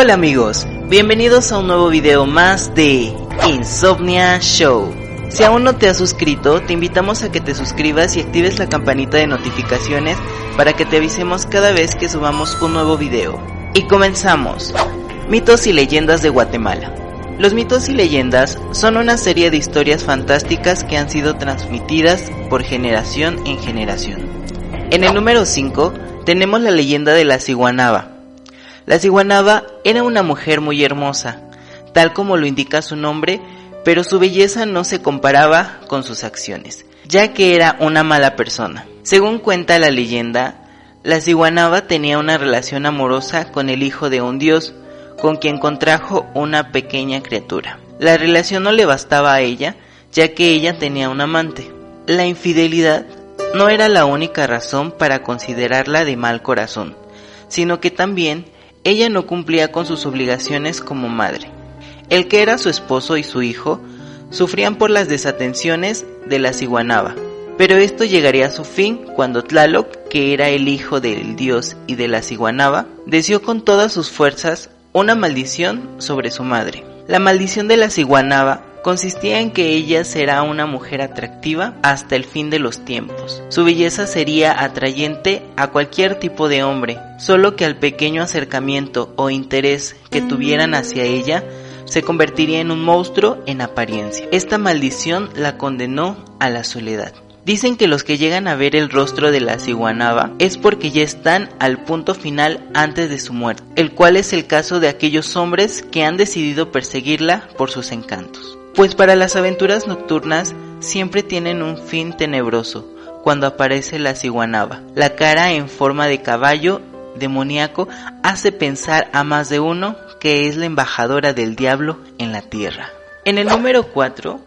Hola amigos, bienvenidos a un nuevo video más de Insomnia Show. Si aún no te has suscrito, te invitamos a que te suscribas y actives la campanita de notificaciones para que te avisemos cada vez que subamos un nuevo video. Y comenzamos. Mitos y leyendas de Guatemala. Los mitos y leyendas son una serie de historias fantásticas que han sido transmitidas por generación en generación. En el número 5 tenemos la leyenda de la ciguanaba. La ciguanaba era una mujer muy hermosa, tal como lo indica su nombre, pero su belleza no se comparaba con sus acciones, ya que era una mala persona. Según cuenta la leyenda, la ciguanaba tenía una relación amorosa con el hijo de un dios, con quien contrajo una pequeña criatura. La relación no le bastaba a ella, ya que ella tenía un amante. La infidelidad no era la única razón para considerarla de mal corazón, sino que también ella no cumplía con sus obligaciones como madre. El que era su esposo y su hijo sufrían por las desatenciones de la ciguanaba, pero esto llegaría a su fin cuando Tlaloc, que era el hijo del dios y de la ciguanaba, deseó con todas sus fuerzas una maldición sobre su madre. La maldición de la ciguanaba consistía en que ella será una mujer atractiva hasta el fin de los tiempos. Su belleza sería atrayente a cualquier tipo de hombre, solo que al pequeño acercamiento o interés que tuvieran hacia ella se convertiría en un monstruo en apariencia. Esta maldición la condenó a la soledad. Dicen que los que llegan a ver el rostro de la ciguanaba es porque ya están al punto final antes de su muerte, el cual es el caso de aquellos hombres que han decidido perseguirla por sus encantos. Pues para las aventuras nocturnas siempre tienen un fin tenebroso cuando aparece la ciguanaba. La cara en forma de caballo demoníaco hace pensar a más de uno que es la embajadora del diablo en la tierra. En el número 4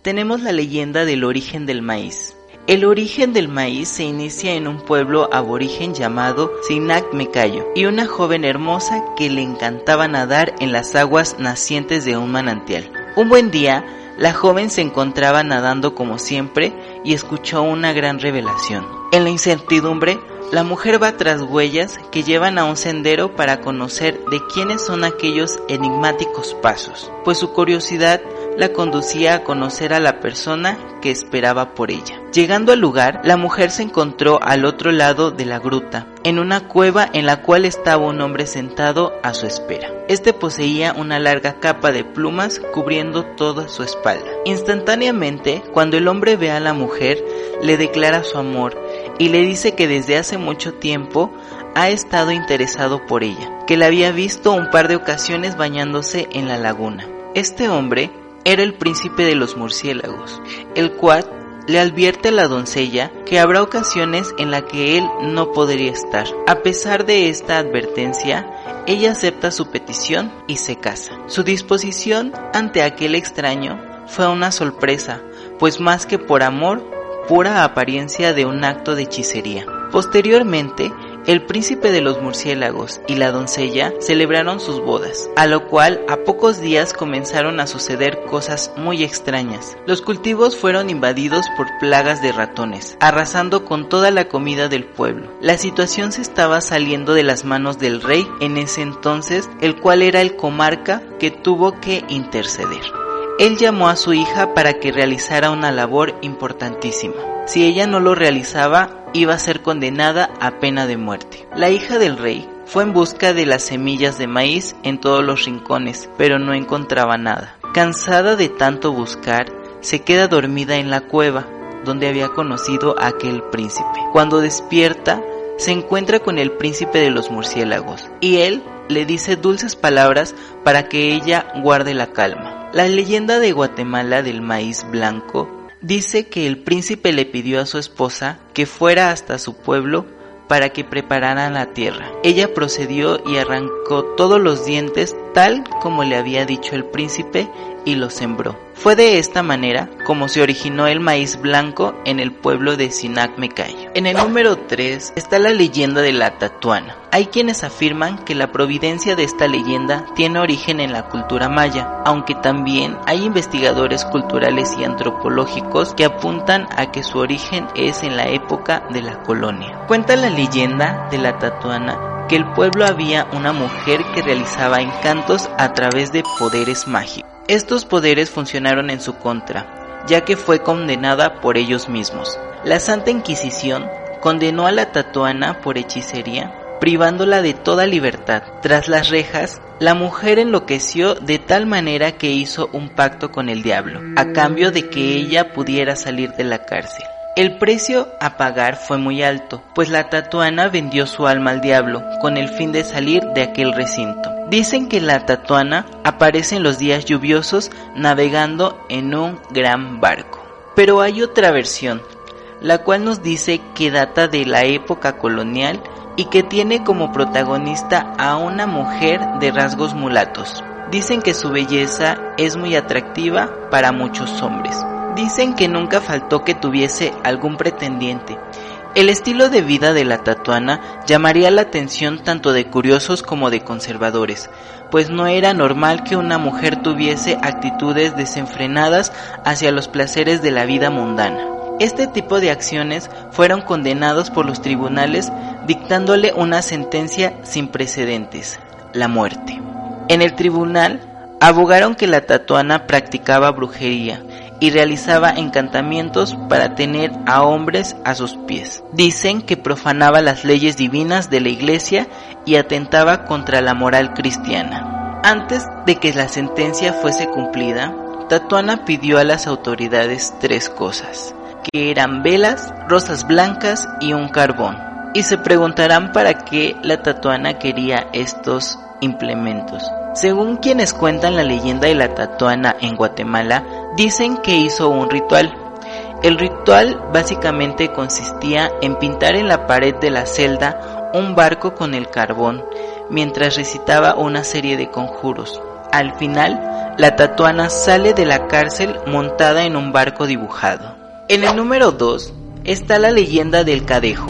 tenemos la leyenda del origen del maíz. El origen del maíz se inicia en un pueblo aborigen llamado Sinac Mecayo y una joven hermosa que le encantaba nadar en las aguas nacientes de un manantial. Un buen día, la joven se encontraba nadando como siempre y escuchó una gran revelación. En la incertidumbre, la mujer va tras huellas que llevan a un sendero para conocer de quiénes son aquellos enigmáticos pasos, pues su curiosidad la conducía a conocer a la persona que esperaba por ella. Llegando al lugar, la mujer se encontró al otro lado de la gruta, en una cueva en la cual estaba un hombre sentado a su espera. Este poseía una larga capa de plumas cubriendo toda su espalda. Instantáneamente, cuando el hombre ve a la mujer, le declara su amor y le dice que desde hace mucho tiempo ha estado interesado por ella, que la había visto un par de ocasiones bañándose en la laguna. Este hombre era el príncipe de los murciélagos, el cual le advierte a la doncella que habrá ocasiones en las que él no podría estar. A pesar de esta advertencia, ella acepta su petición y se casa. Su disposición ante aquel extraño fue una sorpresa, pues más que por amor, pura apariencia de un acto de hechicería. Posteriormente, el príncipe de los murciélagos y la doncella celebraron sus bodas, a lo cual a pocos días comenzaron a suceder cosas muy extrañas. Los cultivos fueron invadidos por plagas de ratones, arrasando con toda la comida del pueblo. La situación se estaba saliendo de las manos del rey en ese entonces, el cual era el comarca que tuvo que interceder. Él llamó a su hija para que realizara una labor importantísima. Si ella no lo realizaba, iba a ser condenada a pena de muerte. La hija del rey fue en busca de las semillas de maíz en todos los rincones, pero no encontraba nada. Cansada de tanto buscar, se queda dormida en la cueva donde había conocido a aquel príncipe. Cuando despierta, se encuentra con el príncipe de los murciélagos y él le dice dulces palabras para que ella guarde la calma. La leyenda de Guatemala del maíz blanco dice que el príncipe le pidió a su esposa que fuera hasta su pueblo para que prepararan la tierra. Ella procedió y arrancó todos los dientes tal como le había dicho el príncipe y lo sembró. Fue de esta manera como se originó el maíz blanco en el pueblo de Sinac Mecayo. En el número 3 está la leyenda de la tatuana. Hay quienes afirman que la providencia de esta leyenda tiene origen en la cultura maya, aunque también hay investigadores culturales y antropológicos que apuntan a que su origen es en la época de la colonia. Cuenta la leyenda de la tatuana que el pueblo había una mujer que realizaba encantos a través de poderes mágicos. Estos poderes funcionaron en su contra, ya que fue condenada por ellos mismos. La Santa Inquisición condenó a la tatuana por hechicería, privándola de toda libertad. Tras las rejas, la mujer enloqueció de tal manera que hizo un pacto con el diablo, a cambio de que ella pudiera salir de la cárcel. El precio a pagar fue muy alto, pues la tatuana vendió su alma al diablo con el fin de salir de aquel recinto. Dicen que la tatuana aparece en los días lluviosos navegando en un gran barco. Pero hay otra versión, la cual nos dice que data de la época colonial y que tiene como protagonista a una mujer de rasgos mulatos. Dicen que su belleza es muy atractiva para muchos hombres. Dicen que nunca faltó que tuviese algún pretendiente. El estilo de vida de la tatuana llamaría la atención tanto de curiosos como de conservadores, pues no era normal que una mujer tuviese actitudes desenfrenadas hacia los placeres de la vida mundana. Este tipo de acciones fueron condenados por los tribunales dictándole una sentencia sin precedentes, la muerte. En el tribunal abogaron que la tatuana practicaba brujería y realizaba encantamientos para tener a hombres a sus pies. Dicen que profanaba las leyes divinas de la iglesia y atentaba contra la moral cristiana. Antes de que la sentencia fuese cumplida, Tatuana pidió a las autoridades tres cosas que eran velas, rosas blancas y un carbón. Y se preguntarán para qué la tatuana quería estos implementos. Según quienes cuentan la leyenda de la tatuana en Guatemala, dicen que hizo un ritual. El ritual básicamente consistía en pintar en la pared de la celda un barco con el carbón, mientras recitaba una serie de conjuros. Al final, la tatuana sale de la cárcel montada en un barco dibujado. En el número 2 está la leyenda del cadejo.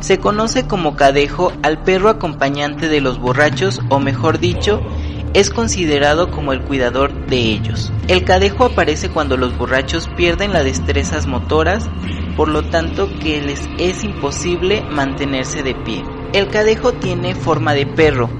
Se conoce como cadejo al perro acompañante de los borrachos o mejor dicho, es considerado como el cuidador de ellos. El cadejo aparece cuando los borrachos pierden las destrezas motoras, por lo tanto que les es imposible mantenerse de pie. El cadejo tiene forma de perro,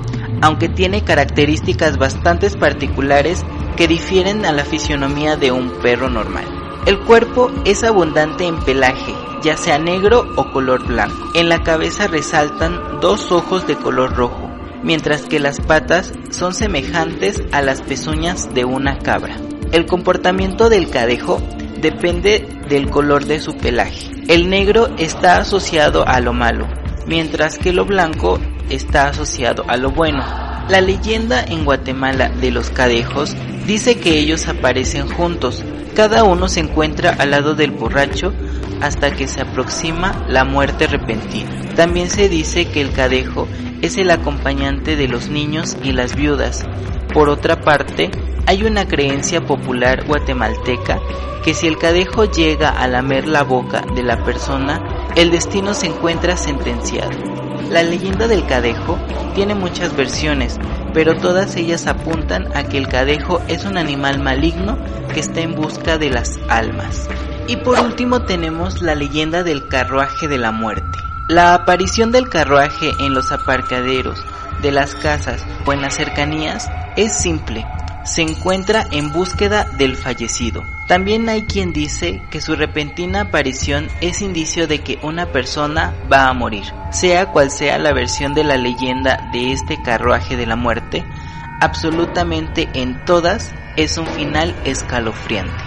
aunque tiene características bastante particulares que difieren a la fisionomía de un perro normal. El cuerpo es abundante en pelaje, ya sea negro o color blanco. En la cabeza resaltan dos ojos de color rojo, mientras que las patas son semejantes a las pezuñas de una cabra. El comportamiento del cadejo depende del color de su pelaje. El negro está asociado a lo malo, mientras que lo blanco está asociado a lo bueno. La leyenda en Guatemala de los cadejos dice que ellos aparecen juntos, cada uno se encuentra al lado del borracho hasta que se aproxima la muerte repentina. También se dice que el cadejo es el acompañante de los niños y las viudas. Por otra parte, hay una creencia popular guatemalteca que si el cadejo llega a lamer la boca de la persona, el destino se encuentra sentenciado. La leyenda del cadejo tiene muchas versiones, pero todas ellas apuntan a que el cadejo es un animal maligno que está en busca de las almas. Y por último tenemos la leyenda del carruaje de la muerte. La aparición del carruaje en los aparcaderos de las casas o en las cercanías es simple, se encuentra en búsqueda del fallecido. También hay quien dice que su repentina aparición es indicio de que una persona va a morir. Sea cual sea la versión de la leyenda de este carruaje de la muerte, absolutamente en todas es un final escalofriante.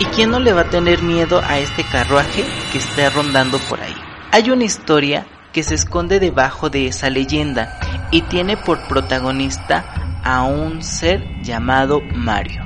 ¿Y quién no le va a tener miedo a este carruaje que está rondando por ahí? Hay una historia que se esconde debajo de esa leyenda y tiene por protagonista a un ser llamado Mario.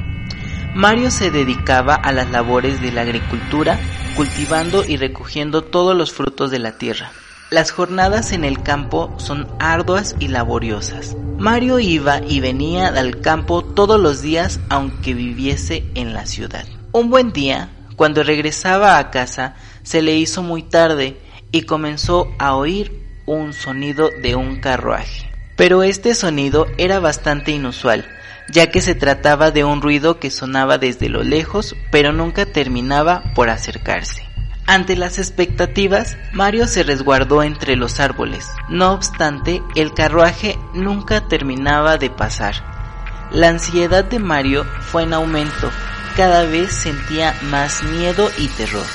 Mario se dedicaba a las labores de la agricultura, cultivando y recogiendo todos los frutos de la tierra. Las jornadas en el campo son arduas y laboriosas. Mario iba y venía al campo todos los días aunque viviese en la ciudad. Un buen día, cuando regresaba a casa, se le hizo muy tarde y comenzó a oír un sonido de un carruaje. Pero este sonido era bastante inusual, ya que se trataba de un ruido que sonaba desde lo lejos, pero nunca terminaba por acercarse. Ante las expectativas, Mario se resguardó entre los árboles. No obstante, el carruaje nunca terminaba de pasar. La ansiedad de Mario fue en aumento, cada vez sentía más miedo y terror,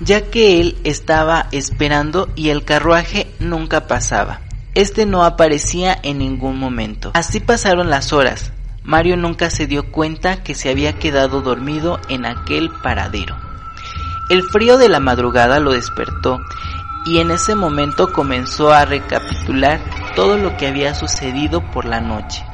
ya que él estaba esperando y el carruaje nunca pasaba. Este no aparecía en ningún momento. Así pasaron las horas. Mario nunca se dio cuenta que se había quedado dormido en aquel paradero. El frío de la madrugada lo despertó y en ese momento comenzó a recapitular todo lo que había sucedido por la noche.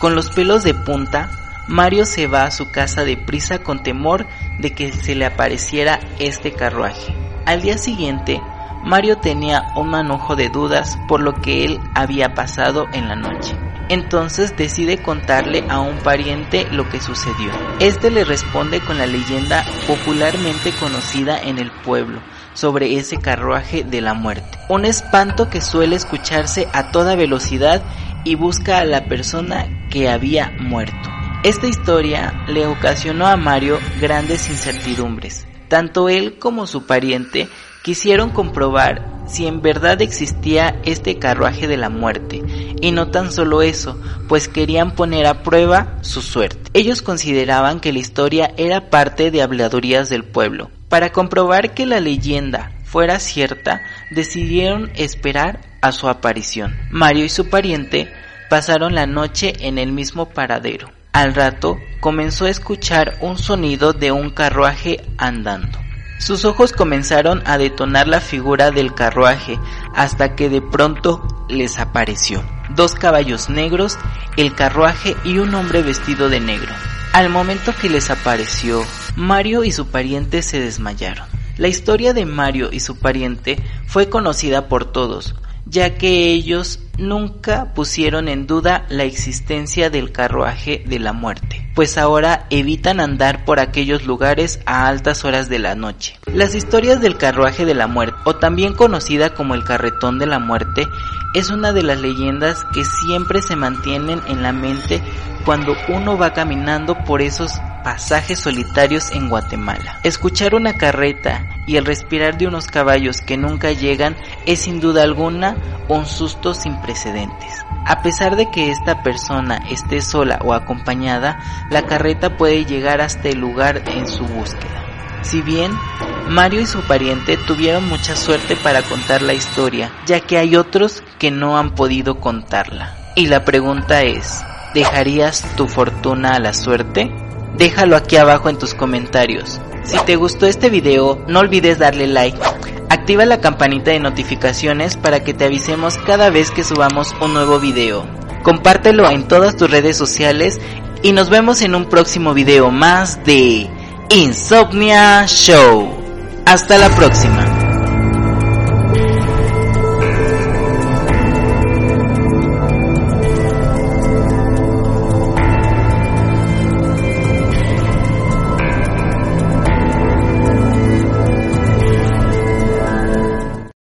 Con los pelos de punta, Mario se va a su casa deprisa con temor de que se le apareciera este carruaje. Al día siguiente, Mario tenía un manojo de dudas por lo que él había pasado en la noche. Entonces decide contarle a un pariente lo que sucedió. Este le responde con la leyenda popularmente conocida en el pueblo sobre ese carruaje de la muerte. Un espanto que suele escucharse a toda velocidad y busca a la persona que había muerto. Esta historia le ocasionó a Mario grandes incertidumbres. Tanto él como su pariente quisieron comprobar si en verdad existía este carruaje de la muerte, y no tan solo eso, pues querían poner a prueba su suerte. Ellos consideraban que la historia era parte de habladurías del pueblo. Para comprobar que la leyenda fuera cierta, decidieron esperar a su aparición. Mario y su pariente pasaron la noche en el mismo paradero. Al rato comenzó a escuchar un sonido de un carruaje andando. Sus ojos comenzaron a detonar la figura del carruaje hasta que de pronto les apareció. Dos caballos negros, el carruaje y un hombre vestido de negro. Al momento que les apareció, Mario y su pariente se desmayaron. La historia de Mario y su pariente fue conocida por todos, ya que ellos nunca pusieron en duda la existencia del carruaje de la muerte, pues ahora evitan andar por aquellos lugares a altas horas de la noche. Las historias del carruaje de la muerte, o también conocida como el carretón de la muerte, es una de las leyendas que siempre se mantienen en la mente cuando uno va caminando por esos pasajes solitarios en Guatemala. Escuchar una carreta y el respirar de unos caballos que nunca llegan es sin duda alguna un susto sin precedentes. A pesar de que esta persona esté sola o acompañada, la carreta puede llegar hasta el lugar en su búsqueda. Si bien Mario y su pariente tuvieron mucha suerte para contar la historia, ya que hay otros que no han podido contarla. Y la pregunta es, ¿dejarías tu fortuna a la suerte? Déjalo aquí abajo en tus comentarios. Si te gustó este video, no olvides darle like. Activa la campanita de notificaciones para que te avisemos cada vez que subamos un nuevo video. Compártelo en todas tus redes sociales y nos vemos en un próximo video más de Insomnia Show. Hasta la próxima.